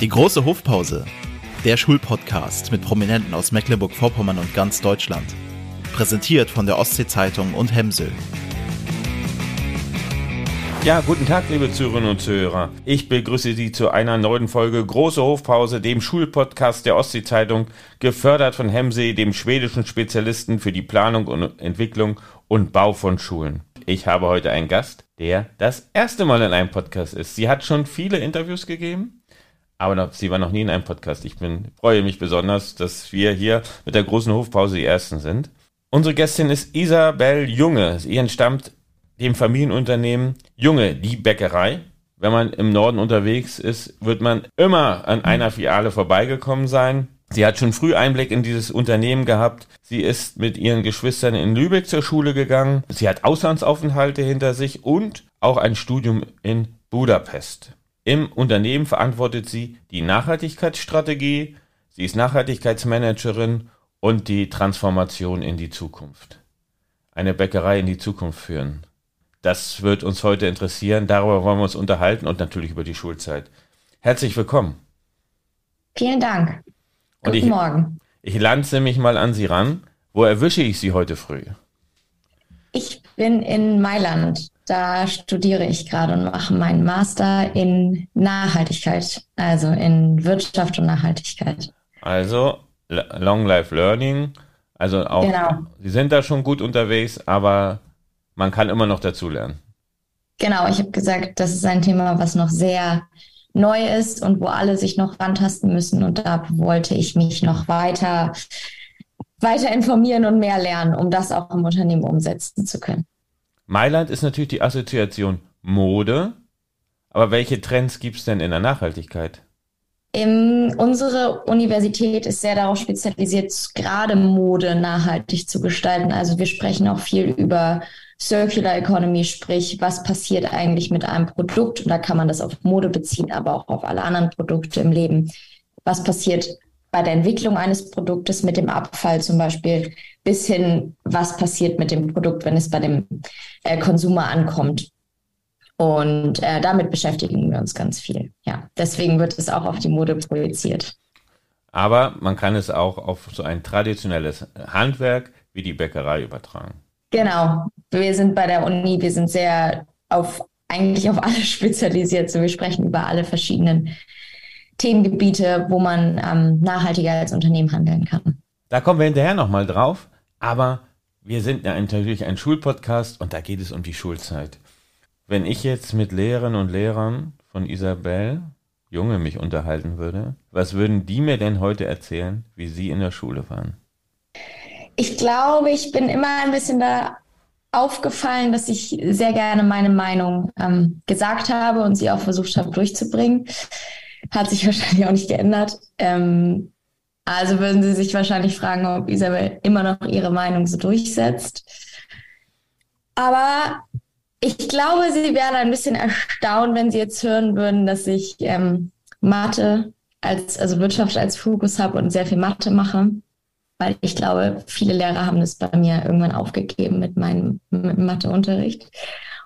Die große Hofpause. Der Schulpodcast mit Prominenten aus Mecklenburg-Vorpommern und ganz Deutschland. Präsentiert von der Ostsee-Zeitung und Hemsel. Ja, guten Tag, liebe Zuhörerinnen und Zuhörer. Ich begrüße Sie zu einer neuen Folge Große Hofpause, dem Schulpodcast der Ostsee-Zeitung, gefördert von Hemsee, dem schwedischen Spezialisten für die Planung und Entwicklung und Bau von Schulen. Ich habe heute einen Gast, der das erste Mal in einem Podcast ist. Sie hat schon viele Interviews gegeben, aber noch, sie war noch nie in einem Podcast. Ich bin, freue mich besonders, dass wir hier mit der großen Hofpause die Ersten sind. Unsere Gästin ist Isabel Junge. Sie entstammt dem Familienunternehmen Junge, die Bäckerei. Wenn man im Norden unterwegs ist, wird man immer an einer Filiale vorbeigekommen sein. Sie hat schon früh Einblick in dieses Unternehmen gehabt. Sie ist mit ihren Geschwistern in Lübeck zur Schule gegangen. Sie hat Auslandsaufenthalte hinter sich und auch ein Studium in Budapest. Im Unternehmen verantwortet sie die Nachhaltigkeitsstrategie, sie ist Nachhaltigkeitsmanagerin und die Transformation in die Zukunft. Eine Bäckerei in die Zukunft führen. Das wird uns heute interessieren. Darüber wollen wir uns unterhalten und natürlich über die Schulzeit. Herzlich willkommen. Vielen Dank. Und Guten ich, Morgen. Ich lanze mich mal an Sie ran. Wo erwische ich Sie heute früh? Ich bin in Mailand. Da studiere ich gerade und mache meinen Master in Nachhaltigkeit, also in Wirtschaft und Nachhaltigkeit. Also Long Life Learning. Also auch, Genau. Sie sind da schon gut unterwegs, aber man kann immer noch dazulernen. Genau, ich habe gesagt, das ist ein Thema, was noch sehr neu ist und wo alle sich noch rantasten müssen. Und da wollte ich mich noch weiter, weiter informieren und mehr lernen, um das auch im Unternehmen umsetzen zu können. Mailand ist natürlich die Assoziation Mode. Aber welche Trends gibt es denn in der Nachhaltigkeit? Ähm, unsere Universität ist sehr darauf spezialisiert, gerade Mode nachhaltig zu gestalten. Also wir sprechen auch viel über Circular Economy, sprich, was passiert eigentlich mit einem Produkt? Und da kann man das auf Mode beziehen, aber auch auf alle anderen Produkte im Leben. Was passiert bei der Entwicklung eines Produktes mit dem Abfall zum Beispiel, bis hin, was passiert mit dem Produkt, wenn es bei dem äh, Konsumer ankommt? Und äh, damit beschäftigen wir uns ganz viel. Ja, deswegen wird es auch auf die Mode projiziert. Aber man kann es auch auf so ein traditionelles Handwerk wie die Bäckerei übertragen. Genau. Wir sind bei der Uni, wir sind sehr auf eigentlich auf alles spezialisiert. So, wir sprechen über alle verschiedenen Themengebiete, wo man ähm, nachhaltiger als Unternehmen handeln kann. Da kommen wir hinterher nochmal drauf. Aber wir sind ja natürlich ein Schulpodcast und da geht es um die Schulzeit. Wenn ich jetzt mit Lehrerinnen und Lehrern von Isabel Junge mich unterhalten würde, was würden die mir denn heute erzählen, wie sie in der Schule waren? Ich glaube, ich bin immer ein bisschen da aufgefallen, dass ich sehr gerne meine Meinung ähm, gesagt habe und sie auch versucht habe durchzubringen. Hat sich wahrscheinlich auch nicht geändert. Ähm, also würden Sie sich wahrscheinlich fragen, ob Isabel immer noch ihre Meinung so durchsetzt. Aber ich glaube, Sie wären ein bisschen erstaunt, wenn Sie jetzt hören würden, dass ich ähm, Mathe als, also Wirtschaft als Fokus habe und sehr viel Mathe mache. Weil ich glaube, viele Lehrer haben das bei mir irgendwann aufgegeben mit meinem Matheunterricht.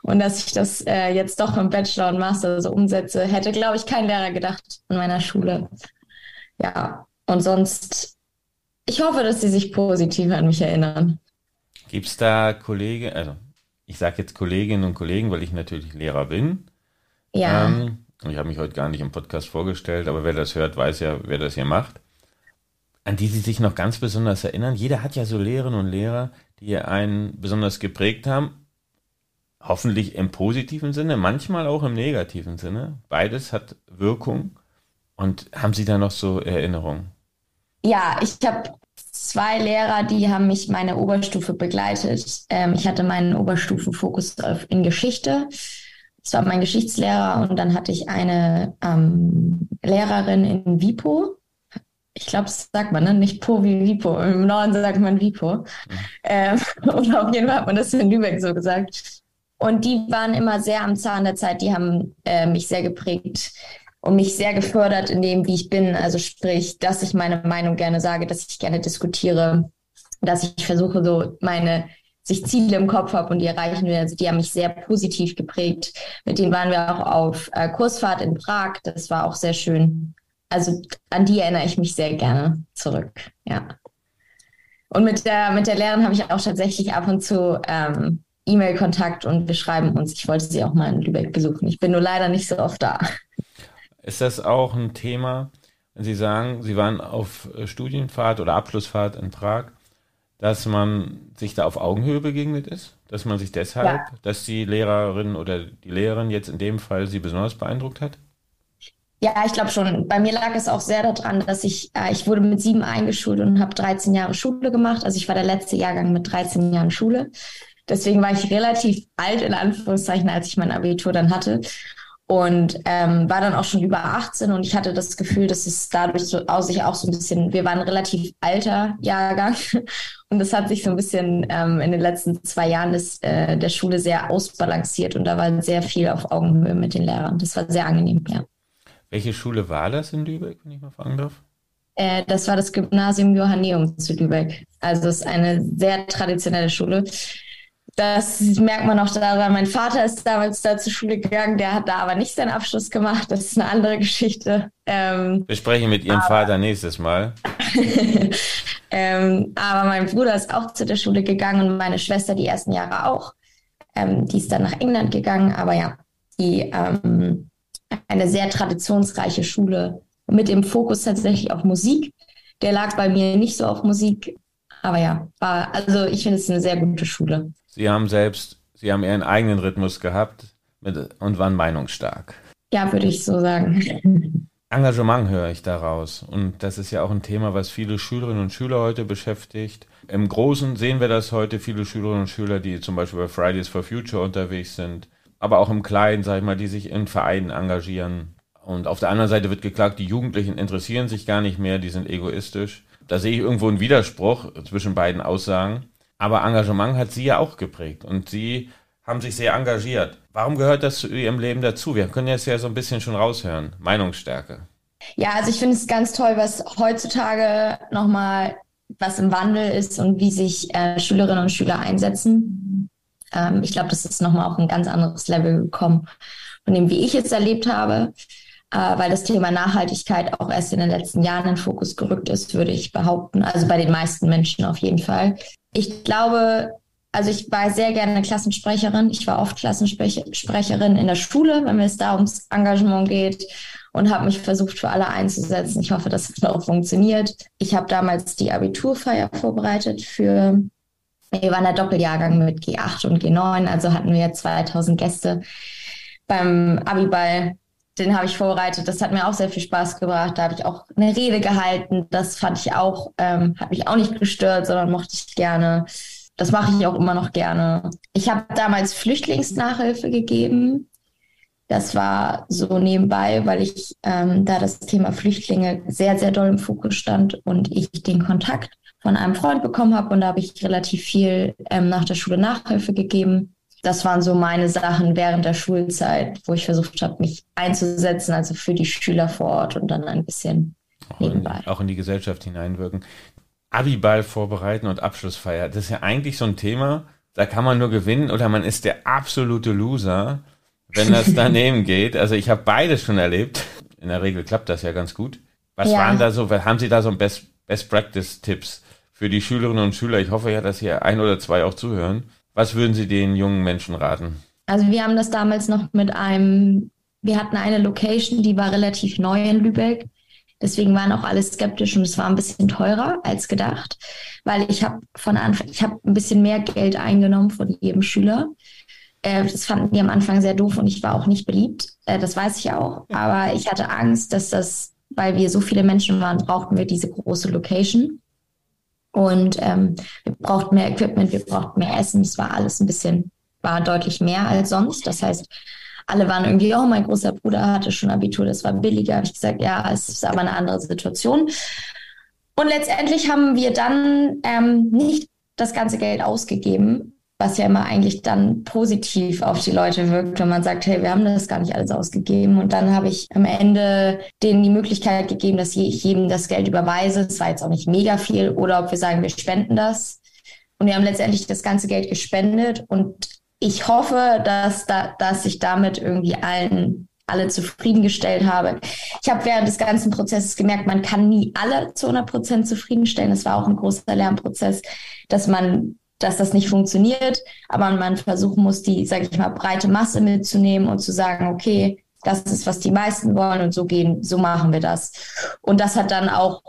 Und dass ich das äh, jetzt doch im Bachelor und Master so umsetze, hätte, glaube ich, kein Lehrer gedacht in meiner Schule. Ja, und sonst, ich hoffe, dass sie sich positiv an mich erinnern. Gibt es da Kollegen, also ich sage jetzt Kolleginnen und Kollegen, weil ich natürlich Lehrer bin. Ja. Ähm, und ich habe mich heute gar nicht im Podcast vorgestellt, aber wer das hört, weiß ja, wer das hier macht. An die Sie sich noch ganz besonders erinnern. Jeder hat ja so Lehrerinnen und Lehrer, die einen besonders geprägt haben. Hoffentlich im positiven Sinne, manchmal auch im negativen Sinne. Beides hat Wirkung. Und haben Sie da noch so Erinnerungen? Ja, ich habe zwei Lehrer, die haben mich meine Oberstufe begleitet. Ähm, ich hatte meinen Oberstufenfokus in Geschichte. Das war mein Geschichtslehrer und dann hatte ich eine ähm, Lehrerin in Vipo. Ich glaube, das sagt man, ne? nicht Po wie Vipo. Im Norden sagt man Vipo. Ähm, und auf jeden Fall hat man das in Lübeck so gesagt. Und die waren immer sehr am Zahn der Zeit. Die haben äh, mich sehr geprägt und mich sehr gefördert in dem, wie ich bin. Also sprich, dass ich meine Meinung gerne sage, dass ich gerne diskutiere, dass ich versuche, so meine sich Ziele im Kopf habe und die erreichen will. Also die haben mich sehr positiv geprägt. Mit denen waren wir auch auf äh, Kursfahrt in Prag. Das war auch sehr schön. also an die erinnere ich mich sehr gerne zurück, ja. Und mit der, mit der Lehrerin habe ich auch tatsächlich ab und zu ähm, E-Mail-Kontakt und wir schreiben uns. Ich wollte sie auch mal in Lübeck besuchen. Ich bin nur leider nicht so oft da. Ist das auch ein Thema, wenn Sie sagen, Sie waren auf Studienfahrt oder Abschlussfahrt in Prag, dass man sich da auf Augenhöhe begegnet ist? Dass man sich deshalb, ja. dass die Lehrerin oder die Lehrerin jetzt in dem Fall Sie besonders beeindruckt hat? Ja, ich glaube schon. Bei mir lag es auch sehr daran, dass ich, äh, ich wurde mit sieben eingeschult und habe 13 Jahre Schule gemacht. Also ich war der letzte Jahrgang mit 13 Jahren Schule. Deswegen war ich relativ alt in Anführungszeichen, als ich mein Abitur dann hatte. Und ähm, war dann auch schon über 18 und ich hatte das Gefühl, dass es dadurch so aus sich auch so ein bisschen, wir waren ein relativ alter Jahrgang und das hat sich so ein bisschen ähm, in den letzten zwei Jahren des, äh, der Schule sehr ausbalanciert und da war sehr viel auf Augenhöhe mit den Lehrern. Das war sehr angenehm, ja. Welche Schule war das in Lübeck, wenn ich mal fragen darf? Äh, das war das Gymnasium Johanneum zu Lübeck. Also es ist eine sehr traditionelle Schule. Das merkt man auch daran. Mein Vater ist damals da zur Schule gegangen, der hat da aber nicht seinen Abschluss gemacht. Das ist eine andere Geschichte. Ähm, Wir sprechen mit Ihrem aber, Vater nächstes Mal. ähm, aber mein Bruder ist auch zu der Schule gegangen und meine Schwester die ersten Jahre auch. Ähm, die ist dann nach England gegangen, aber ja, die ähm, eine sehr traditionsreiche Schule mit dem Fokus tatsächlich auf Musik. Der lag bei mir nicht so auf Musik, aber ja, war, also ich finde es eine sehr gute Schule. Sie haben selbst, Sie haben Ihren eigenen Rhythmus gehabt mit, und waren meinungsstark. Ja, würde ich so sagen. Engagement höre ich daraus. Und das ist ja auch ein Thema, was viele Schülerinnen und Schüler heute beschäftigt. Im Großen sehen wir das heute, viele Schülerinnen und Schüler, die zum Beispiel bei Fridays for Future unterwegs sind, aber auch im Kleinen, sag ich mal, die sich in Vereinen engagieren. Und auf der anderen Seite wird geklagt, die Jugendlichen interessieren sich gar nicht mehr, die sind egoistisch. Da sehe ich irgendwo einen Widerspruch zwischen beiden Aussagen. Aber Engagement hat sie ja auch geprägt und sie haben sich sehr engagiert. Warum gehört das zu ihrem Leben dazu? Wir können jetzt ja so ein bisschen schon raushören. Meinungsstärke. Ja, also ich finde es ganz toll, was heutzutage nochmal was im Wandel ist und wie sich äh, Schülerinnen und Schüler einsetzen. Ähm, ich glaube, das ist nochmal auf ein ganz anderes Level gekommen, von dem, wie ich es erlebt habe, äh, weil das Thema Nachhaltigkeit auch erst in den letzten Jahren in den Fokus gerückt ist, würde ich behaupten. Also bei den meisten Menschen auf jeden Fall. Ich glaube, also ich war sehr gerne Klassensprecherin. Ich war oft Klassensprecherin in der Schule, wenn es da ums Engagement geht und habe mich versucht, für alle einzusetzen. Ich hoffe, das hat auch funktioniert. Ich habe damals die Abiturfeier vorbereitet für wir waren der Doppeljahrgang mit G8 und G9, also hatten wir 2000 Gäste beim Abiball. Den habe ich vorbereitet. Das hat mir auch sehr viel Spaß gebracht. Da habe ich auch eine Rede gehalten. Das fand ich auch, ähm, hat mich auch nicht gestört, sondern mochte ich gerne. Das mache ich auch immer noch gerne. Ich habe damals Flüchtlingsnachhilfe gegeben. Das war so nebenbei, weil ich ähm, da das Thema Flüchtlinge sehr, sehr doll im Fokus stand und ich den Kontakt von einem Freund bekommen habe und da habe ich relativ viel ähm, nach der Schule Nachhilfe gegeben. Das waren so meine Sachen während der Schulzeit, wo ich versucht habe, mich einzusetzen, also für die Schüler vor Ort und dann ein bisschen auch nebenbei. In, auch in die Gesellschaft hineinwirken. Abiball vorbereiten und Abschlussfeier, das ist ja eigentlich so ein Thema, da kann man nur gewinnen oder man ist der absolute Loser, wenn das daneben geht. Also ich habe beides schon erlebt. In der Regel klappt das ja ganz gut. Was ja. waren da so, haben Sie da so Best, Best Practice Tipps? für die Schülerinnen und Schüler, ich hoffe ja, dass hier ein oder zwei auch zuhören. Was würden Sie den jungen Menschen raten? Also wir haben das damals noch mit einem, wir hatten eine Location, die war relativ neu in Lübeck. Deswegen waren auch alle skeptisch und es war ein bisschen teurer als gedacht, weil ich habe von Anfang, ich habe ein bisschen mehr Geld eingenommen von jedem Schüler. Äh, das fanden die am Anfang sehr doof und ich war auch nicht beliebt. Äh, das weiß ich auch. Aber ich hatte Angst, dass das, weil wir so viele Menschen waren, brauchten wir diese große Location. Und ähm, wir brauchten mehr Equipment, wir brauchten mehr Essen. Es war alles ein bisschen, war deutlich mehr als sonst. Das heißt, alle waren irgendwie, oh, mein großer Bruder hatte schon Abitur, das war billiger. Habe ich gesagt, ja, es ist aber eine andere Situation. Und letztendlich haben wir dann ähm, nicht das ganze Geld ausgegeben, was ja immer eigentlich dann positiv auf die Leute wirkt, wenn man sagt, hey, wir haben das gar nicht alles ausgegeben. Und dann habe ich am Ende denen die Möglichkeit gegeben, dass ich jedem das Geld überweise. Es war jetzt auch nicht mega viel. Oder ob wir sagen, wir spenden das. Und wir haben letztendlich das ganze Geld gespendet. Und ich hoffe, dass, da, dass ich damit irgendwie allen alle zufriedengestellt habe. Ich habe während des ganzen Prozesses gemerkt, man kann nie alle zu 100 Prozent zufriedenstellen. Es war auch ein großer Lernprozess, dass man dass das nicht funktioniert, aber man versuchen muss, die, sage ich mal, breite Masse mitzunehmen und zu sagen, okay, das ist, was die meisten wollen und so gehen, so machen wir das. Und das hat dann auch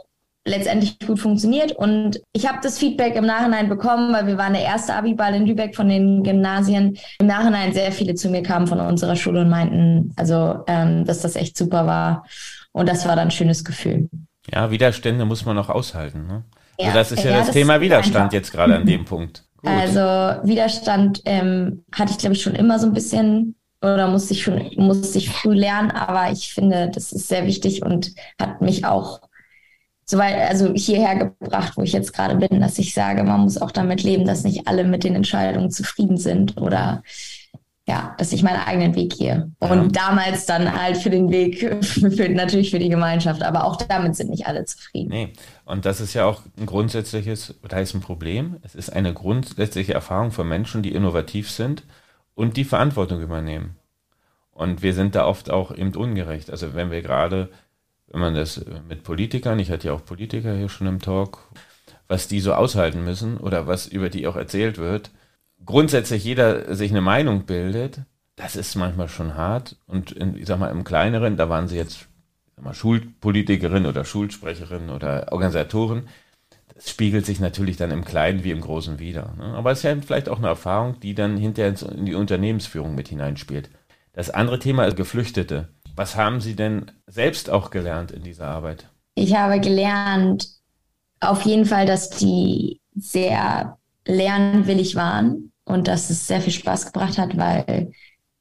letztendlich gut funktioniert. Und ich habe das Feedback im Nachhinein bekommen, weil wir waren der erste Abiball in Lübeck von den Gymnasien. Im Nachhinein sehr viele zu mir kamen von unserer Schule und meinten, also ähm, dass das echt super war. Und das war dann ein schönes Gefühl. Ja, Widerstände muss man auch aushalten. Ne? Also ja, das ist ja, ja das, das Thema Widerstand jetzt gerade an dem Punkt. Gut. Also Widerstand ähm, hatte ich, glaube ich, schon immer so ein bisschen oder musste ich schon musste ich früh lernen, aber ich finde, das ist sehr wichtig und hat mich auch so weit, also hierher gebracht, wo ich jetzt gerade bin, dass ich sage, man muss auch damit leben, dass nicht alle mit den Entscheidungen zufrieden sind oder ja, dass ich meinen eigenen Weg gehe. Und ja. damals dann halt für den Weg, für, natürlich für die Gemeinschaft, aber auch damit sind nicht alle zufrieden. Nee, und das ist ja auch ein grundsätzliches, da ist ein Problem. Es ist eine grundsätzliche Erfahrung von Menschen, die innovativ sind und die Verantwortung übernehmen. Und wir sind da oft auch eben ungerecht. Also wenn wir gerade, wenn man das mit Politikern, ich hatte ja auch Politiker hier schon im Talk, was die so aushalten müssen oder was über die auch erzählt wird, grundsätzlich jeder sich eine Meinung bildet, das ist manchmal schon hart. Und in, ich sag mal, im Kleineren, da waren sie jetzt mal, Schulpolitikerin oder Schulsprecherin oder Organisatoren, es spiegelt sich natürlich dann im Kleinen wie im Großen wieder. Ne? Aber es ist ja vielleicht auch eine Erfahrung, die dann hinterher in die Unternehmensführung mit hineinspielt. Das andere Thema ist Geflüchtete. Was haben Sie denn selbst auch gelernt in dieser Arbeit? Ich habe gelernt, auf jeden Fall, dass die sehr lernwillig waren und dass es sehr viel Spaß gebracht hat, weil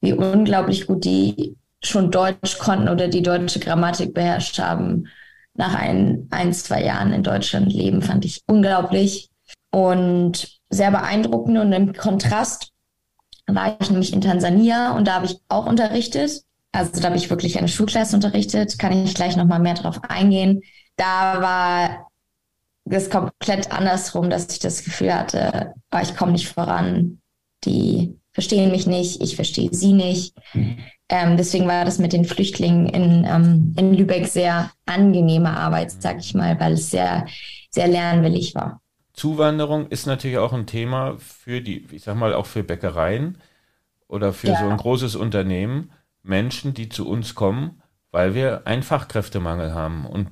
wie unglaublich gut die schon Deutsch konnten oder die deutsche Grammatik beherrscht haben nach ein, ein, zwei Jahren in Deutschland leben, fand ich unglaublich und sehr beeindruckend. Und im Kontrast war ich nämlich in Tansania und da habe ich auch unterrichtet. Also da habe ich wirklich eine Schulklasse unterrichtet, kann ich gleich nochmal mehr drauf eingehen. Da war das komplett andersrum, dass ich das Gefühl hatte, oh, ich komme nicht voran. Die verstehen mich nicht, ich verstehe sie nicht. Ähm, deswegen war das mit den Flüchtlingen in, ähm, in Lübeck sehr angenehme Arbeit, sag ich mal, weil es sehr, sehr lernwillig war. Zuwanderung ist natürlich auch ein Thema für die, ich sag mal, auch für Bäckereien oder für ja. so ein großes Unternehmen. Menschen, die zu uns kommen, weil wir einen Fachkräftemangel haben. Und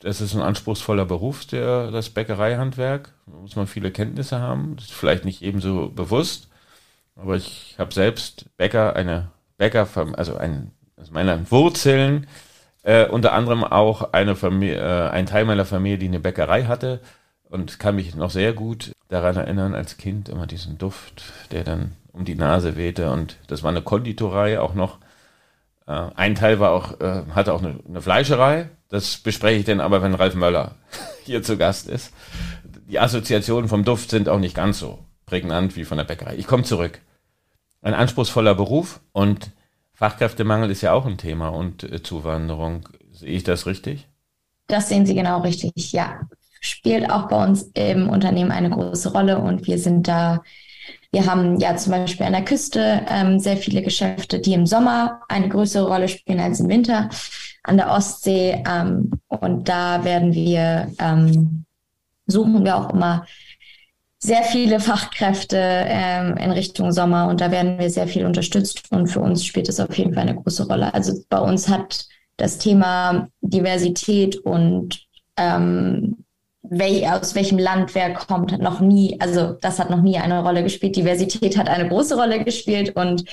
das ist ein anspruchsvoller Beruf, der, das Bäckereihandwerk. Da muss man viele Kenntnisse haben. Das ist vielleicht nicht ebenso bewusst. Aber ich habe selbst Bäcker, eine Bäcker, also ein, aus meinen Wurzeln, äh, unter anderem auch eine Familie, äh, ein Teil meiner Familie, die eine Bäckerei hatte und kann mich noch sehr gut daran erinnern, als Kind immer diesen Duft, der dann um die Nase wehte und das war eine Konditorei auch noch. Äh, ein Teil war auch, äh, hatte auch eine, eine Fleischerei. Das bespreche ich dann aber, wenn Ralf Möller hier zu Gast ist. Die Assoziationen vom Duft sind auch nicht ganz so prägnant wie von der Bäckerei. Ich komme zurück ein anspruchsvoller Beruf und Fachkräftemangel ist ja auch ein Thema und äh, Zuwanderung. Sehe ich das richtig? Das sehen Sie genau richtig, ja. Spielt auch bei uns im Unternehmen eine große Rolle und wir sind da, wir haben ja zum Beispiel an der Küste ähm, sehr viele Geschäfte, die im Sommer eine größere Rolle spielen als im Winter, an der Ostsee ähm, und da werden wir, ähm, suchen wir auch immer sehr viele Fachkräfte ähm, in Richtung Sommer und da werden wir sehr viel unterstützt und für uns spielt es auf jeden Fall eine große Rolle. Also bei uns hat das Thema Diversität und ähm, wel aus welchem Land wer kommt, noch nie, also das hat noch nie eine Rolle gespielt. Diversität hat eine große Rolle gespielt und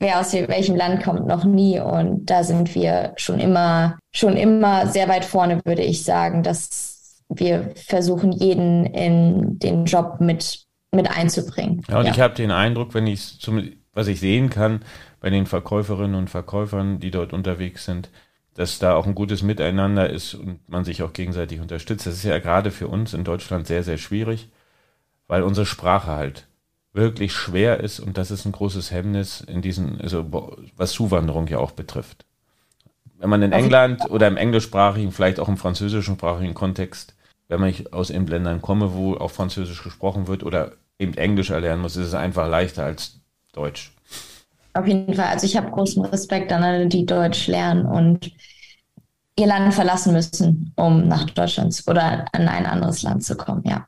wer aus welchem Land kommt, noch nie. Und da sind wir schon immer, schon immer sehr weit vorne, würde ich sagen, dass wir versuchen, jeden in den Job mit, mit einzubringen. Ja, und ja. ich habe den Eindruck, wenn ich was ich sehen kann bei den Verkäuferinnen und Verkäufern, die dort unterwegs sind, dass da auch ein gutes Miteinander ist und man sich auch gegenseitig unterstützt. Das ist ja gerade für uns in Deutschland sehr, sehr schwierig, weil unsere Sprache halt wirklich schwer ist und das ist ein großes Hemmnis in diesen, also was Zuwanderung ja auch betrifft. Wenn man in England oder im englischsprachigen, vielleicht auch im französischsprachigen Kontext wenn ich aus eben Ländern komme, wo auch Französisch gesprochen wird oder eben Englisch erlernen muss, ist es einfach leichter als Deutsch. auf jeden Fall. Also ich habe großen Respekt an alle, die Deutsch lernen und ihr Land verlassen müssen, um nach Deutschland oder in ein anderes Land zu kommen, ja.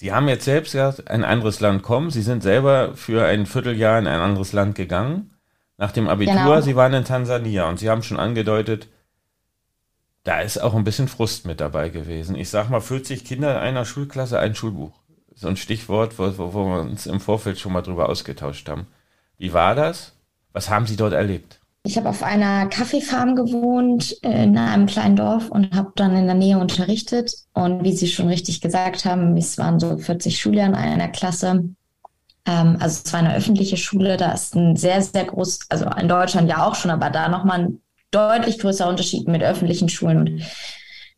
Sie haben jetzt selbst gesagt, ein anderes Land kommen. Sie sind selber für ein Vierteljahr in ein anderes Land gegangen. Nach dem Abitur, genau. Sie waren in Tansania und Sie haben schon angedeutet, da ist auch ein bisschen Frust mit dabei gewesen. Ich sag mal, 40 Kinder in einer Schulklasse, ein Schulbuch. So ein Stichwort, wo, wo, wo wir uns im Vorfeld schon mal drüber ausgetauscht haben. Wie war das? Was haben Sie dort erlebt? Ich habe auf einer Kaffeefarm gewohnt in einem kleinen Dorf und habe dann in der Nähe unterrichtet. Und wie Sie schon richtig gesagt haben, es waren so 40 Schüler in einer Klasse. Ähm, also es war eine öffentliche Schule. Da ist ein sehr, sehr groß, also in Deutschland ja auch schon, aber da nochmal ein deutlich größerer Unterschied mit öffentlichen Schulen und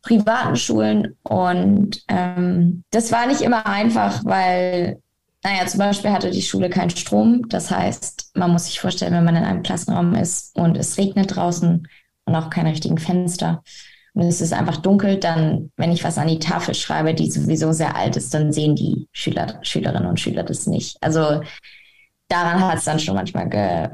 privaten Schulen. Und ähm, das war nicht immer einfach, weil naja, zum Beispiel hatte die Schule keinen Strom. Das heißt, man muss sich vorstellen, wenn man in einem Klassenraum ist und es regnet draußen und auch keine richtigen Fenster und es ist einfach dunkel, dann, wenn ich was an die Tafel schreibe, die sowieso sehr alt ist, dann sehen die Schüler, Schülerinnen und Schüler das nicht. Also daran hat es dann schon manchmal ge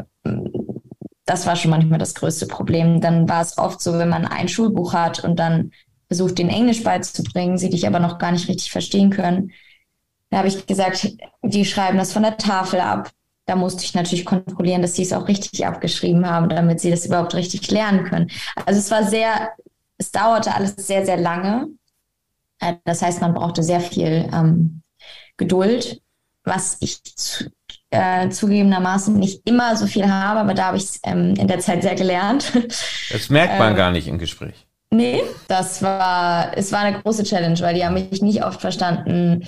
das war schon manchmal das größte Problem. Dann war es oft so, wenn man ein Schulbuch hat und dann versucht, den Englisch beizubringen, sie dich aber noch gar nicht richtig verstehen können, da habe ich gesagt, die schreiben das von der Tafel ab. Da musste ich natürlich kontrollieren, dass sie es auch richtig abgeschrieben haben, damit sie das überhaupt richtig lernen können. Also es war sehr, es dauerte alles sehr, sehr lange. Äh, das heißt, man brauchte sehr viel ähm, Geduld, was ich zu, äh, zugegebenermaßen nicht immer so viel habe, aber da habe ich es ähm, in der Zeit sehr gelernt. Das merkt man äh, gar nicht im Gespräch. Nee, das war, es war eine große Challenge, weil die haben mich nicht oft verstanden.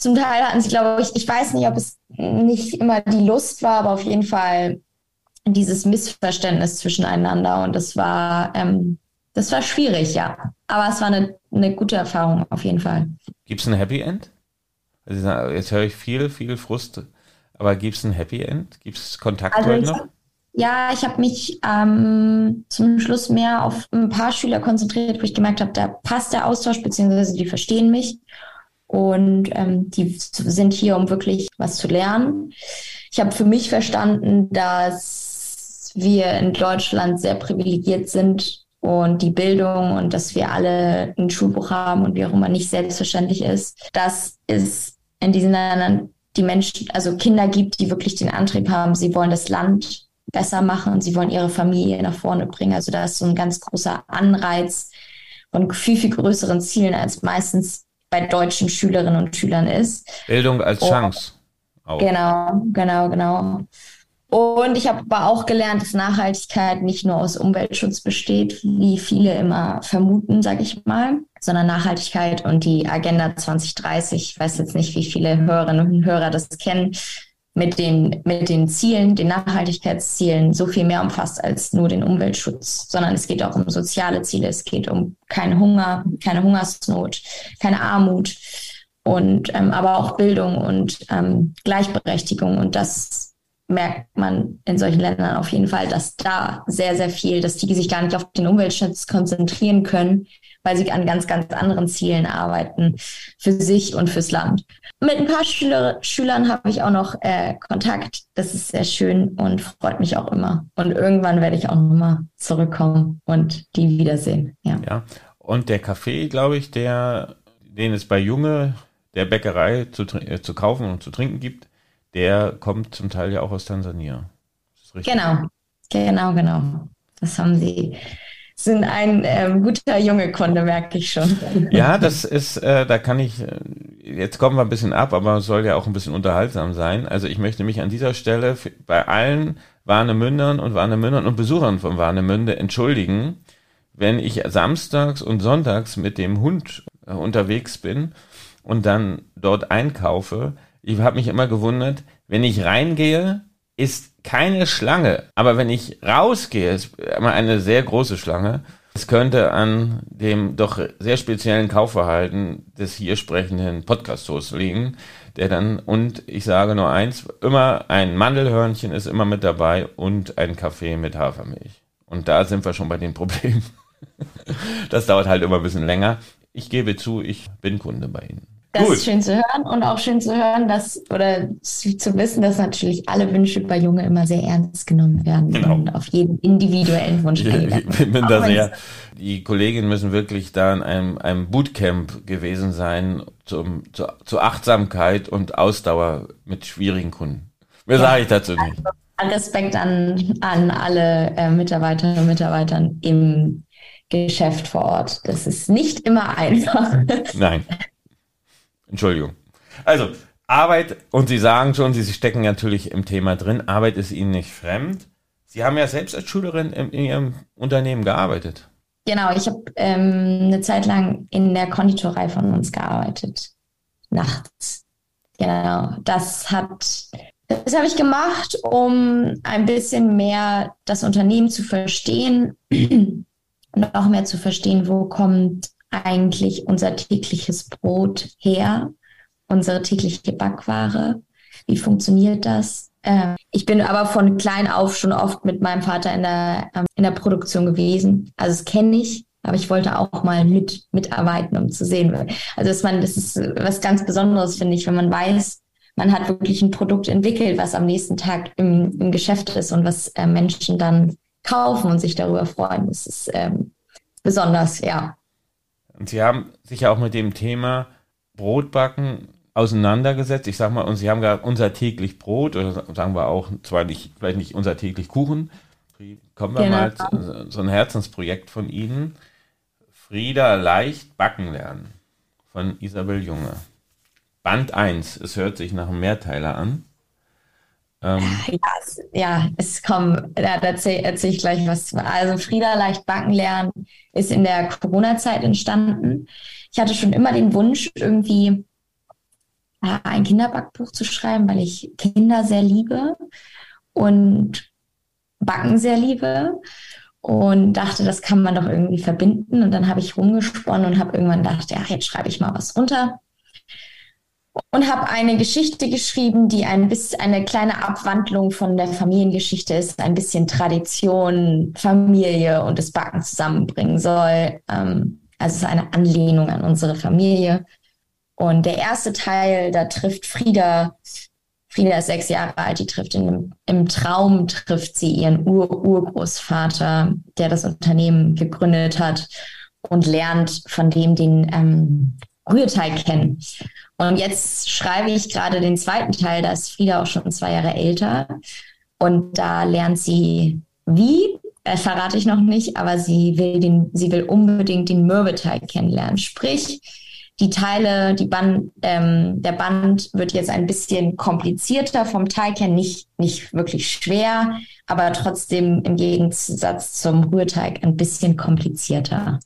Zum Teil hatten sie, glaube ich, ich weiß nicht, ob es nicht immer die Lust war, aber auf jeden Fall dieses Missverständnis zwischeneinander. Und das war, ähm, das war schwierig, ja. Aber es war eine, eine gute Erfahrung auf jeden Fall. Gibt es ein Happy End? Also jetzt höre ich viel, viel Frust. Aber gibt es ein Happy End? Gibt es Kontakt also heute noch? Ja, ich habe mich ähm, zum Schluss mehr auf ein paar Schüler konzentriert, wo ich gemerkt habe, da passt der Austausch, beziehungsweise die verstehen mich und ähm, die sind hier, um wirklich was zu lernen. Ich habe für mich verstanden, dass wir in Deutschland sehr privilegiert sind und die Bildung und dass wir alle ein Schulbuch haben und wie auch immer nicht selbstverständlich ist, dass es in diesen Ländern die Menschen, also Kinder gibt, die wirklich den Antrieb haben, sie wollen das Land besser machen und sie wollen ihre Familie nach vorne bringen. Also da ist so ein ganz großer Anreiz von viel, viel größeren Zielen als meistens bei deutschen Schülerinnen und Schülern ist. Bildung als Chance. Auch. Genau, genau, genau. Und ich habe aber auch gelernt, dass Nachhaltigkeit nicht nur aus Umweltschutz besteht, wie viele immer vermuten, sage ich mal, sondern Nachhaltigkeit und die Agenda 2030. Ich weiß jetzt nicht, wie viele Hörerinnen und Hörer das kennen mit den, mit den Zielen, den Nachhaltigkeitszielen so viel mehr umfasst als nur den Umweltschutz, sondern es geht auch um soziale Ziele, es geht um keinen Hunger, keine Hungersnot, keine Armut und ähm, aber auch Bildung und ähm, Gleichberechtigung. Und das merkt man in solchen Ländern auf jeden Fall, dass da sehr, sehr viel, dass die sich gar nicht auf den Umweltschutz konzentrieren können, weil sie an ganz, ganz anderen Zielen arbeiten, für sich und fürs Land. Mit ein paar Schüler, Schülern habe ich auch noch äh, Kontakt. Das ist sehr schön und freut mich auch immer. Und irgendwann werde ich auch nochmal zurückkommen und die wiedersehen. Ja. ja. Und der Kaffee, glaube ich, der, den es bei Junge der Bäckerei zu, äh, zu kaufen und zu trinken gibt, der kommt zum Teil ja auch aus Tansania. Genau, genau, genau. Das haben sie sind ein ähm, guter junge Kunde, merke ich schon. Ja, das ist, äh, da kann ich, äh, jetzt kommen wir ein bisschen ab, aber soll ja auch ein bisschen unterhaltsam sein. Also ich möchte mich an dieser Stelle bei allen Warnemündern und Warnemündern und Besuchern von Warnemünde entschuldigen, wenn ich samstags und sonntags mit dem Hund äh, unterwegs bin und dann dort einkaufe. Ich habe mich immer gewundert, wenn ich reingehe, ist keine Schlange. Aber wenn ich rausgehe, ist immer eine sehr große Schlange. Es könnte an dem doch sehr speziellen Kaufverhalten des hier sprechenden Podcast-Hosts liegen, der dann, und ich sage nur eins, immer ein Mandelhörnchen ist immer mit dabei und ein Kaffee mit Hafermilch. Und da sind wir schon bei den Problemen. das dauert halt immer ein bisschen länger. Ich gebe zu, ich bin Kunde bei Ihnen. Das Gut. ist schön zu hören und auch schön zu hören, dass oder zu wissen, dass natürlich alle Wünsche bei Junge immer sehr ernst genommen werden genau. und auf jeden individuellen Wunsch ich, ich bin da sehr. Die Kolleginnen müssen wirklich da in einem, einem Bootcamp gewesen sein zum, zu, zur Achtsamkeit und Ausdauer mit schwierigen Kunden. Mehr ja. sage ich dazu nicht. Also, Respekt an, an alle äh, Mitarbeiterinnen und Mitarbeitern im Geschäft vor Ort. Das ist nicht immer einfach. Nein. Entschuldigung. Also, Arbeit, und Sie sagen schon, Sie stecken natürlich im Thema drin, Arbeit ist Ihnen nicht fremd. Sie haben ja selbst als Schülerin in, in Ihrem Unternehmen gearbeitet. Genau, ich habe ähm, eine Zeit lang in der Konditorei von uns gearbeitet. Nachts. Genau. Das hat, das habe ich gemacht, um ein bisschen mehr das Unternehmen zu verstehen und auch mehr zu verstehen, wo kommt eigentlich unser tägliches Brot her, unsere tägliche Backware, wie funktioniert das? Äh, ich bin aber von klein auf schon oft mit meinem Vater in der, ähm, in der Produktion gewesen. Also das kenne ich, aber ich wollte auch mal mit, mitarbeiten, um zu sehen. Also dass man, das ist was ganz Besonderes, finde ich, wenn man weiß, man hat wirklich ein Produkt entwickelt, was am nächsten Tag im, im Geschäft ist und was äh, Menschen dann kaufen und sich darüber freuen. Das ist ähm, besonders, ja. Und Sie haben sich ja auch mit dem Thema Brotbacken auseinandergesetzt. Ich sag mal, und Sie haben gerade unser täglich Brot, oder sagen wir auch, zwar nicht, vielleicht nicht unser täglich Kuchen. Kommen wir genau. mal zu so ein Herzensprojekt von Ihnen. Frieda leicht backen lernen von Isabel Junge. Band 1, es hört sich nach einem Mehrteiler an. Ähm, ja, es, ja, es kommt, da erzähle erzähl ich gleich was. Also Frieda leicht backen lernen ist in der Corona-Zeit entstanden. Ich hatte schon immer den Wunsch, irgendwie äh, ein Kinderbackbuch zu schreiben, weil ich Kinder sehr liebe und Backen sehr liebe und dachte, das kann man doch irgendwie verbinden. Und dann habe ich rumgesponnen und habe irgendwann gedacht, ja, jetzt schreibe ich mal was runter und habe eine Geschichte geschrieben, die ein bisschen eine kleine Abwandlung von der Familiengeschichte ist, ein bisschen Tradition, Familie und das Backen zusammenbringen soll. Ähm, also es ist eine Anlehnung an unsere Familie. Und der erste Teil, da trifft Frieda, Frieda ist sechs Jahre alt, die trifft in, im Traum, trifft sie ihren Ur-Urgroßvater, der das Unternehmen gegründet hat und lernt von dem den ähm, Rührteig kennen. Und jetzt schreibe ich gerade den zweiten Teil, da ist Frieda auch schon zwei Jahre älter. Und da lernt sie wie, äh, verrate ich noch nicht, aber sie will den, sie will unbedingt den Mürbeteig kennenlernen. Sprich, die Teile, die Band, ähm, der Band wird jetzt ein bisschen komplizierter vom Teig her, nicht, nicht wirklich schwer, aber trotzdem im Gegensatz zum Rührteig ein bisschen komplizierter.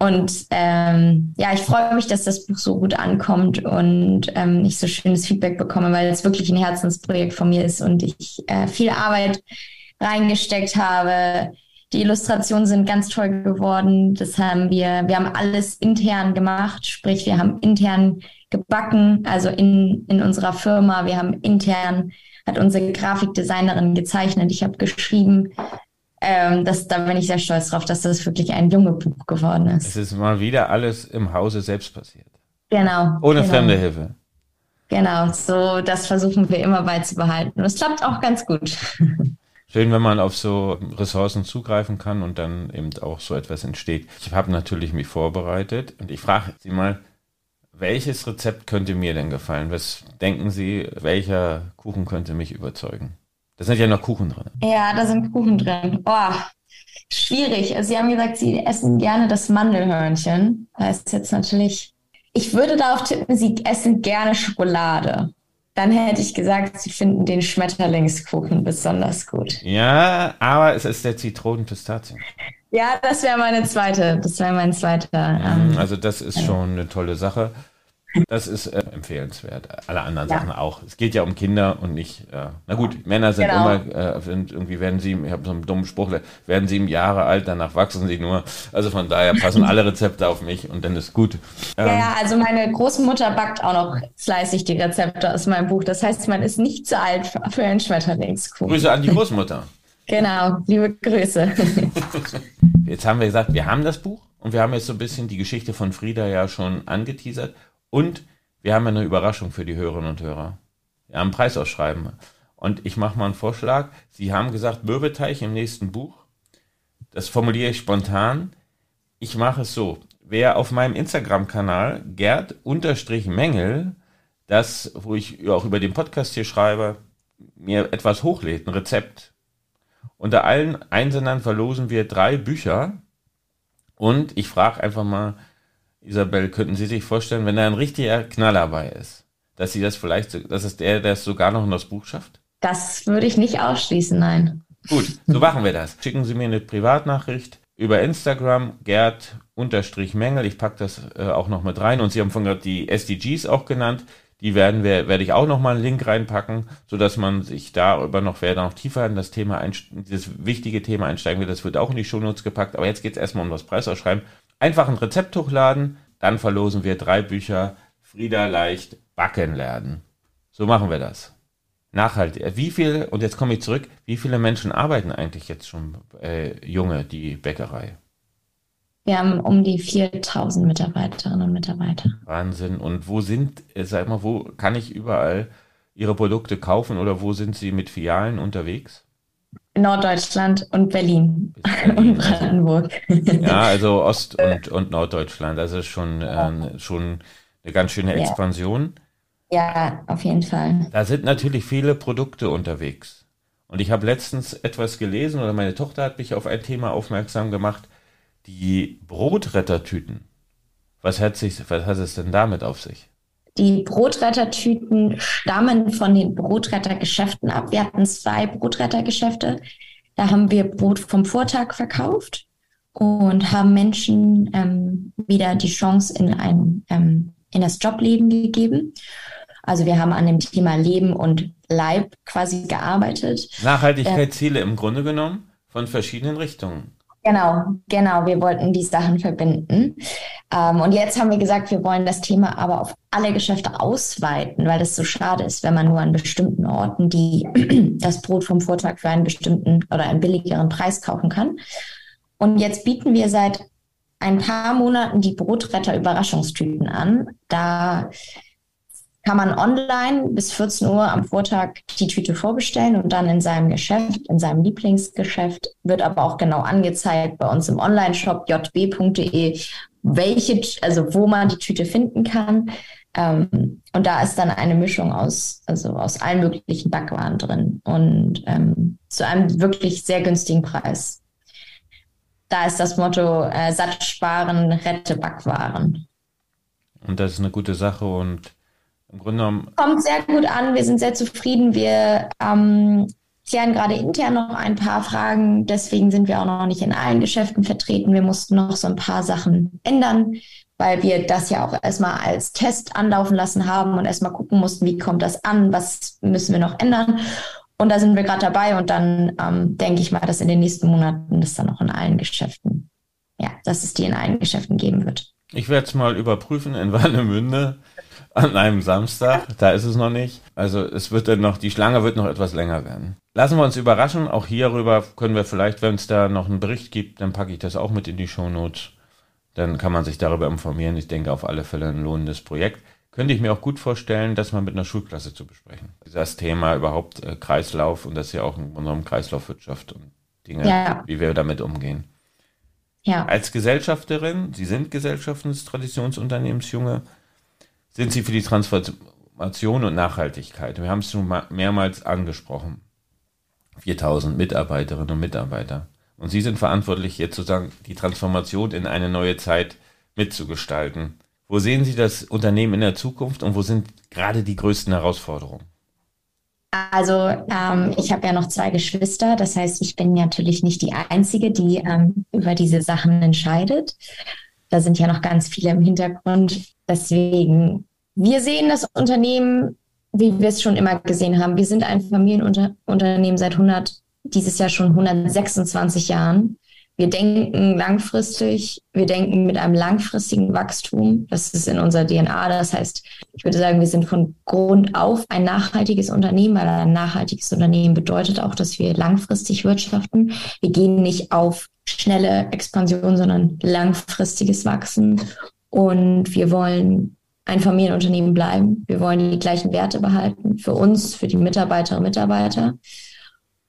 Und ähm, ja, ich freue mich, dass das Buch so gut ankommt und ähm, ich so schönes Feedback bekomme, weil es wirklich ein Herzensprojekt von mir ist und ich äh, viel Arbeit reingesteckt habe. Die Illustrationen sind ganz toll geworden. Das haben wir, wir haben alles intern gemacht, sprich, wir haben intern gebacken, also in, in unserer Firma. Wir haben intern, hat unsere Grafikdesignerin gezeichnet. Ich habe geschrieben, ähm, das, da bin ich sehr stolz drauf, dass das wirklich ein junge Buch geworden ist. Es ist mal wieder alles im Hause selbst passiert. Genau. Ohne genau. fremde Hilfe. Genau, so das versuchen wir immer beizubehalten. Und es klappt auch ganz gut. Schön, wenn man auf so Ressourcen zugreifen kann und dann eben auch so etwas entsteht. Ich habe natürlich mich vorbereitet und ich frage Sie mal, welches Rezept könnte mir denn gefallen? Was denken Sie, welcher Kuchen könnte mich überzeugen? Da sind ja noch Kuchen drin. Ja, da sind Kuchen drin. Oh, schwierig. Also Sie haben gesagt, Sie essen gerne das Mandelhörnchen. Das ist jetzt natürlich. Ich würde darauf tippen, Sie essen gerne Schokolade. Dann hätte ich gesagt, Sie finden den Schmetterlingskuchen besonders gut. Ja, aber es ist der Zitronenpistazien. Ja, das wäre meine zweite. Das wäre mein zweiter. Mhm, ähm, also das ist schon eine tolle Sache. Das ist äh, empfehlenswert. Alle anderen ja. Sachen auch. Es geht ja um Kinder und nicht. Äh, na gut, Männer sind genau. immer, äh, sind irgendwie werden sie, ich habe so einen dummen Spruch, werden sieben Jahre alt, danach wachsen sie nur. Also von daher passen alle Rezepte auf mich und dann ist gut. Ähm, ja, ja, also meine Großmutter backt auch noch fleißig die Rezepte aus meinem Buch. Das heißt, man ist nicht zu alt für einen Schmetterlingskuchen. Grüße an die Großmutter. genau, liebe Grüße. Jetzt haben wir gesagt, wir haben das Buch und wir haben jetzt so ein bisschen die Geschichte von Frieda ja schon angeteasert Und wir haben eine Überraschung für die Hörerinnen und Hörer. Wir haben ein Preisausschreiben. Und ich mache mal einen Vorschlag. Sie haben gesagt, Mürbeteich im nächsten Buch. Das formuliere ich spontan. Ich mache es so. Wer auf meinem Instagram-Kanal Gerd-Mengel, das, wo ich auch über den Podcast hier schreibe, mir etwas hochlädt, ein Rezept. Unter allen Einsendern verlosen wir drei Bücher. Und ich frage einfach mal, Isabel, könnten Sie sich vorstellen, wenn da ein richtiger Knaller bei ist, dass Sie das vielleicht, dass es der, der es sogar noch in das Buch schafft? Das würde ich nicht ausschließen, nein. Gut, so machen wir das. Schicken Sie mir eine Privatnachricht über Instagram, Gerd-Mengel. Ich packe das äh, auch noch mit rein. Und Sie haben von gerade die SDGs auch genannt. Die werden wir, werde ich auch noch mal einen Link reinpacken, so dass man sich darüber noch, wer da noch tiefer in das Thema, dieses wichtige Thema einsteigen will. Das wird auch in die Shownotes gepackt. Aber jetzt geht es erstmal um das Preisausschreiben. Einfach ein Rezept hochladen, dann verlosen wir drei Bücher Frieda leicht backen lernen. So machen wir das. Nachhaltig. Wie viel, und jetzt komme ich zurück, wie viele Menschen arbeiten eigentlich jetzt schon äh, junge, die Bäckerei? Wir haben um die 4000 Mitarbeiterinnen und Mitarbeiter. Wahnsinn. Und wo sind, äh, sag mal, wo kann ich überall Ihre Produkte kaufen oder wo sind Sie mit Filialen unterwegs? Norddeutschland und Berlin, und Brandenburg. Ja, also Ost- und, und Norddeutschland. Das ist schon, äh, schon eine ganz schöne Expansion. Ja. Ja, auf jeden Fall. Da sind natürlich viele Produkte unterwegs. Und ich habe letztens etwas gelesen oder meine Tochter hat mich auf ein Thema aufmerksam gemacht, die Brotrettertüten. Was hat, sich, was hat es denn damit auf sich? Die Brotrettertüten stammen von den Brotrettergeschäften ab. Wir hatten zwei Brotrettergeschäfte. Da haben wir Brot vom Vortag verkauft und haben Menschen ähm, wieder die Chance in ein ähm, in das Jobleben gegeben. Also wir haben an dem Thema Leben und Leib quasi gearbeitet. Nachhaltigkeitsziele äh, im Grunde genommen von verschiedenen Richtungen. Genau, genau. Wir wollten die Sachen verbinden. Ähm, und jetzt haben wir gesagt, wir wollen das Thema aber auf alle Geschäfte ausweiten, weil es so schade ist, wenn man nur an bestimmten Orten die das Brot vom Vortag für einen bestimmten oder einen billigeren Preis kaufen kann. Und jetzt bieten wir seit ein paar Monaten die Brotretter Überraschungstüten an. Da kann man online bis 14 Uhr am Vortag die Tüte vorbestellen und dann in seinem Geschäft, in seinem Lieblingsgeschäft, wird aber auch genau angezeigt bei uns im Online-Shop jb.de, welche, also wo man die Tüte finden kann. Ähm, und da ist dann eine Mischung aus, also aus allen möglichen Backwaren drin und ähm, zu einem wirklich sehr günstigen Preis. Da ist das Motto äh, satt sparen, rette Backwaren. Und das ist eine gute Sache und im Grunde genommen. Kommt sehr gut an, wir sind sehr zufrieden. Wir ähm, klären gerade intern noch ein paar Fragen, deswegen sind wir auch noch nicht in allen Geschäften vertreten. Wir mussten noch so ein paar Sachen ändern, weil wir das ja auch erstmal als Test anlaufen lassen haben und erstmal gucken mussten, wie kommt das an, was müssen wir noch ändern. Und da sind wir gerade dabei und dann ähm, denke ich mal, dass in den nächsten Monaten das dann auch in allen Geschäften, ja, dass es die in allen Geschäften geben wird. Ich werde es mal überprüfen in Warnemünde an einem Samstag. Da ist es noch nicht. Also es wird dann noch, die Schlange wird noch etwas länger werden. Lassen wir uns überraschen. Auch hierüber können wir vielleicht, wenn es da noch einen Bericht gibt, dann packe ich das auch mit in die Shownotes. Dann kann man sich darüber informieren. Ich denke auf alle Fälle ein lohnendes Projekt. Könnte ich mir auch gut vorstellen, das mal mit einer Schulklasse zu besprechen. Das Thema überhaupt äh, Kreislauf und das ist ja auch in unserem Kreislaufwirtschaft und Dinge, ja. wie wir damit umgehen. Ja. Als Gesellschafterin, Sie sind Gesellschaften des Traditionsunternehmens Junge, sind Sie für die Transformation und Nachhaltigkeit. Wir haben es schon mehrmals angesprochen. 4000 Mitarbeiterinnen und Mitarbeiter. Und Sie sind verantwortlich, jetzt sozusagen die Transformation in eine neue Zeit mitzugestalten. Wo sehen Sie das Unternehmen in der Zukunft und wo sind gerade die größten Herausforderungen? Also ähm, ich habe ja noch zwei Geschwister, das heißt, ich bin natürlich nicht die Einzige, die ähm, über diese Sachen entscheidet. Da sind ja noch ganz viele im Hintergrund. Deswegen, wir sehen das Unternehmen, wie wir es schon immer gesehen haben. Wir sind ein Familienunternehmen seit 100, dieses Jahr schon 126 Jahren. Wir denken langfristig, wir denken mit einem langfristigen Wachstum. Das ist in unserer DNA. Das heißt, ich würde sagen, wir sind von Grund auf ein nachhaltiges Unternehmen, weil ein nachhaltiges Unternehmen bedeutet auch, dass wir langfristig wirtschaften. Wir gehen nicht auf schnelle Expansion, sondern langfristiges Wachsen. Und wir wollen ein Familienunternehmen bleiben. Wir wollen die gleichen Werte behalten für uns, für die Mitarbeiterinnen und Mitarbeiter.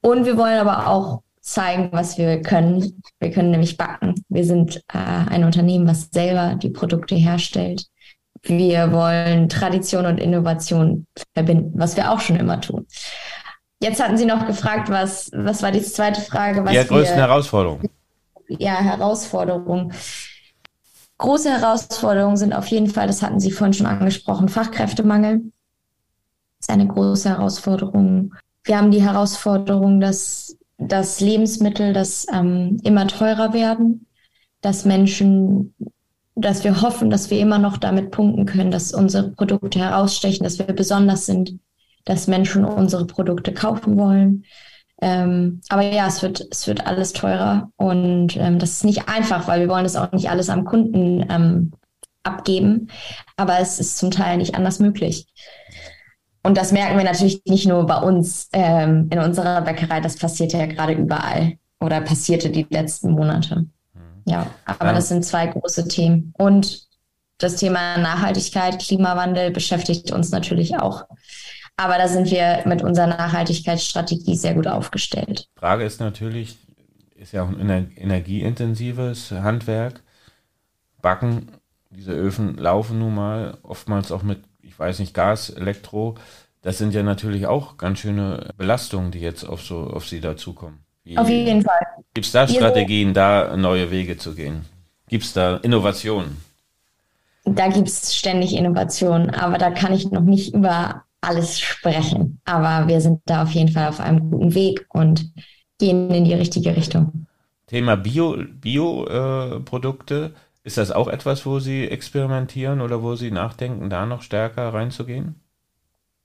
Und wir wollen aber auch zeigen, was wir können. Wir können nämlich backen. Wir sind äh, ein Unternehmen, was selber die Produkte herstellt. Wir wollen Tradition und Innovation verbinden, was wir auch schon immer tun. Jetzt hatten Sie noch gefragt, was, was war die zweite Frage? Was die größten Herausforderungen. Ja, Herausforderungen. Große Herausforderungen sind auf jeden Fall, das hatten Sie vorhin schon angesprochen, Fachkräftemangel. Ist eine große Herausforderung. Wir haben die Herausforderung, dass, dass Lebensmittel das, ähm, immer teurer werden, dass Menschen dass wir hoffen, dass wir immer noch damit punkten können, dass unsere Produkte herausstechen, dass wir besonders sind, dass Menschen unsere Produkte kaufen wollen. Ähm, aber ja, es wird, es wird alles teurer und ähm, das ist nicht einfach, weil wir wollen das auch nicht alles am Kunden ähm, abgeben, aber es ist zum Teil nicht anders möglich. Und das merken wir natürlich nicht nur bei uns ähm, in unserer Bäckerei, das passiert ja gerade überall oder passierte die letzten Monate. Ja, aber ja. das sind zwei große Themen. Und das Thema Nachhaltigkeit, Klimawandel beschäftigt uns natürlich auch. Aber da sind wir mit unserer Nachhaltigkeitsstrategie sehr gut aufgestellt. Frage ist natürlich, ist ja auch ein energieintensives Handwerk. Backen, diese Öfen laufen nun mal oftmals auch mit, ich weiß nicht, Gas, Elektro. Das sind ja natürlich auch ganz schöne Belastungen, die jetzt auf so auf sie dazukommen. Wie Auf jeden Fall. Gibt es da Strategien, da neue Wege zu gehen? Gibt es da Innovationen? Da gibt es ständig Innovationen, aber da kann ich noch nicht über alles sprechen. Aber wir sind da auf jeden Fall auf einem guten Weg und gehen in die richtige Richtung. Thema Bio-Produkte, Bio, äh, ist das auch etwas, wo Sie experimentieren oder wo Sie nachdenken, da noch stärker reinzugehen?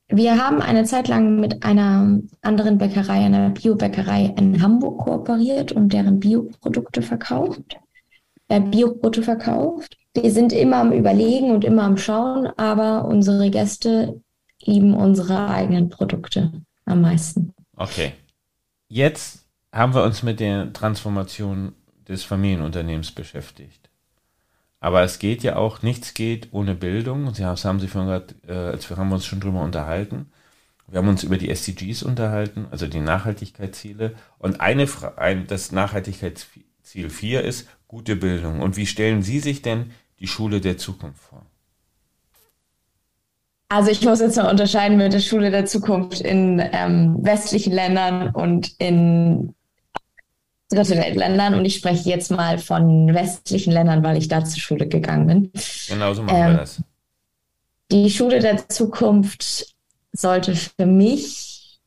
Wir haben eine Zeit lang mit einer anderen Bäckerei, einer Biobäckerei in Hamburg kooperiert und deren Bioprodukte verkauft. Äh, Bioprodukte verkauft. Wir sind immer am Überlegen und immer am Schauen, aber unsere Gäste lieben unsere eigenen Produkte am meisten. Okay. Jetzt haben wir uns mit der Transformation des Familienunternehmens beschäftigt. Aber es geht ja auch, nichts geht ohne Bildung. Sie das haben Sie vorhin gerade, äh, als wir haben uns schon drüber unterhalten. Wir haben uns über die SDGs unterhalten, also die Nachhaltigkeitsziele. Und eine, ein, das Nachhaltigkeitsziel 4 ist gute Bildung. Und wie stellen Sie sich denn die Schule der Zukunft vor? Also ich muss jetzt mal unterscheiden mit der Schule der Zukunft in ähm, westlichen Ländern und in dritte Weltländern und ich spreche jetzt mal von westlichen Ländern, weil ich da zur Schule gegangen bin. Genau so machen ähm, wir das. Die Schule der Zukunft sollte für mich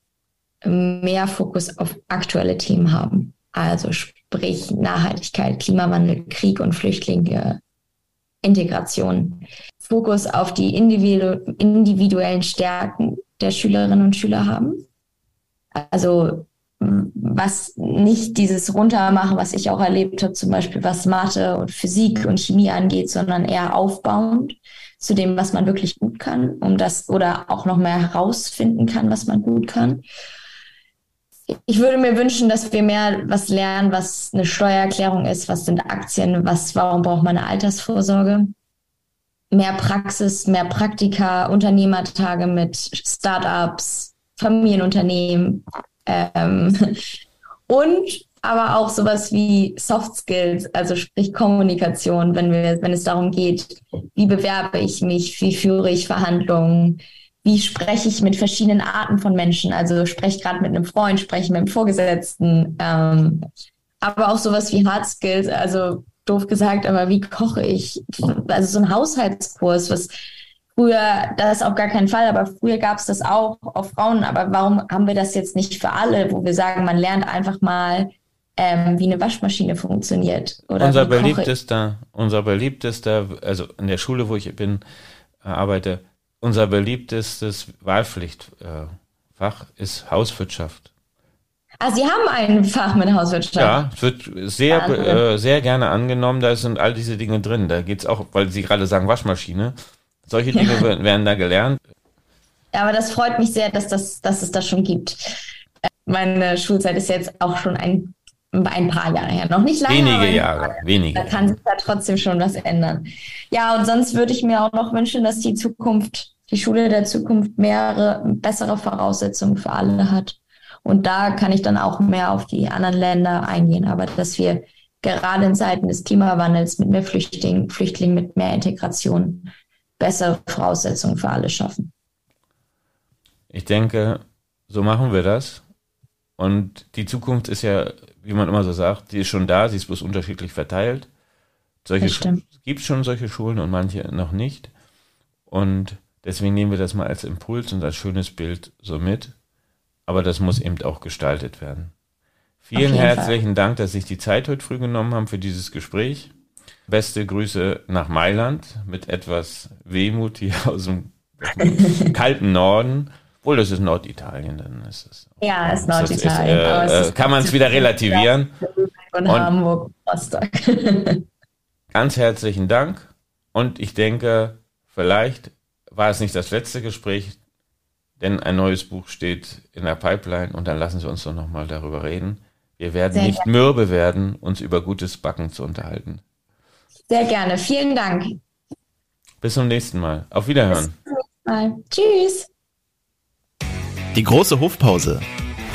mehr Fokus auf aktuelle Themen haben. Also sprich Nachhaltigkeit, Klimawandel, Krieg und Flüchtlinge, Integration. Fokus auf die individu individuellen Stärken der Schülerinnen und Schüler haben. Also was nicht dieses Runtermachen, was ich auch erlebt habe, zum Beispiel was Mathe und Physik und Chemie angeht, sondern eher aufbauend zu dem, was man wirklich gut kann, um das oder auch noch mehr herausfinden kann, was man gut kann. Ich würde mir wünschen, dass wir mehr was lernen, was eine Steuererklärung ist, was sind Aktien, was, warum braucht man eine Altersvorsorge? Mehr Praxis, mehr Praktika, Unternehmertage mit Startups, Familienunternehmen, ähm, und aber auch sowas wie Soft Skills, also sprich Kommunikation, wenn wir, wenn es darum geht, wie bewerbe ich mich, wie führe ich Verhandlungen, wie spreche ich mit verschiedenen Arten von Menschen, also spreche gerade mit einem Freund, spreche mit einem Vorgesetzten, ähm, aber auch sowas wie Hard Skills, also doof gesagt, aber wie koche ich, also so ein Haushaltskurs, was Früher, das auf gar keinen Fall, aber früher gab es das auch auf Frauen. Aber warum haben wir das jetzt nicht für alle, wo wir sagen, man lernt einfach mal, ähm, wie eine Waschmaschine funktioniert? Oder unser beliebtester, unser beliebtester, also in der Schule, wo ich bin, äh, arbeite, unser beliebtestes Wahlpflichtfach äh, ist Hauswirtschaft. Ah, Sie haben ein Fach mit Hauswirtschaft. Ja, es wird sehr, äh, sehr gerne angenommen. Da sind all diese Dinge drin. Da geht es auch, weil Sie gerade sagen Waschmaschine. Solche Dinge ja. werden da gelernt. Ja, aber das freut mich sehr, dass, das, dass es das schon gibt. Meine Schulzeit ist jetzt auch schon ein ein paar Jahre her, noch nicht lange. Wenige Jahre, wenige. Da kann sich ja trotzdem schon was ändern. Ja, und sonst würde ich mir auch noch wünschen, dass die Zukunft, die Schule der Zukunft mehrere, bessere Voraussetzungen für alle hat. Und da kann ich dann auch mehr auf die anderen Länder eingehen. Aber dass wir gerade in Zeiten des Klimawandels mit mehr Flüchtlingen, Flüchtlingen mit mehr Integration bessere Voraussetzungen für alle schaffen. Ich denke, so machen wir das. Und die Zukunft ist ja, wie man immer so sagt, die ist schon da, sie ist bloß unterschiedlich verteilt. Solche gibt es schon solche Schulen und manche noch nicht. Und deswegen nehmen wir das mal als Impuls und als schönes Bild so mit. Aber das muss eben auch gestaltet werden. Vielen herzlichen Fall. Dank, dass Sie sich die Zeit heute früh genommen haben für dieses Gespräch. Beste Grüße nach Mailand mit etwas Wehmut hier aus dem kalten Norden. Wohl, das ist Norditalien, dann ist es. Ja, ist Norditalien. Ist, äh, äh, kann man es wieder relativieren. Und, und Hamburg, Rostock. ganz herzlichen Dank. Und ich denke, vielleicht war es nicht das letzte Gespräch, denn ein neues Buch steht in der Pipeline und dann lassen Sie uns doch nochmal darüber reden. Wir werden Sehr nicht gerne. mürbe werden, uns über gutes Backen zu unterhalten. Sehr gerne. Vielen Dank. Bis zum nächsten Mal. Auf Wiederhören. Bis zum nächsten Mal. Tschüss. Die große Hofpause.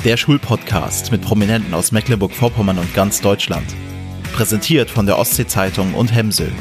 Der Schulpodcast mit Prominenten aus Mecklenburg-Vorpommern und ganz Deutschland. Präsentiert von der Ostsee-Zeitung und Hemsel.